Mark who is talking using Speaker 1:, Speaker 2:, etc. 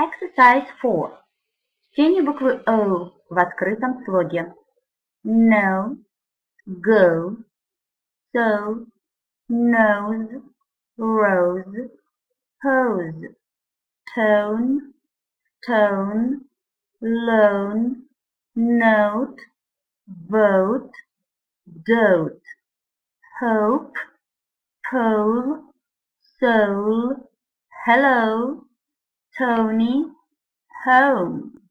Speaker 1: Exercise 4. Чтение буквы O в открытом слоге. No, go, so, nose, rose, hose, tone, tone, loan, note, vote, dote, hope, pole, soul, hello, Tony, home.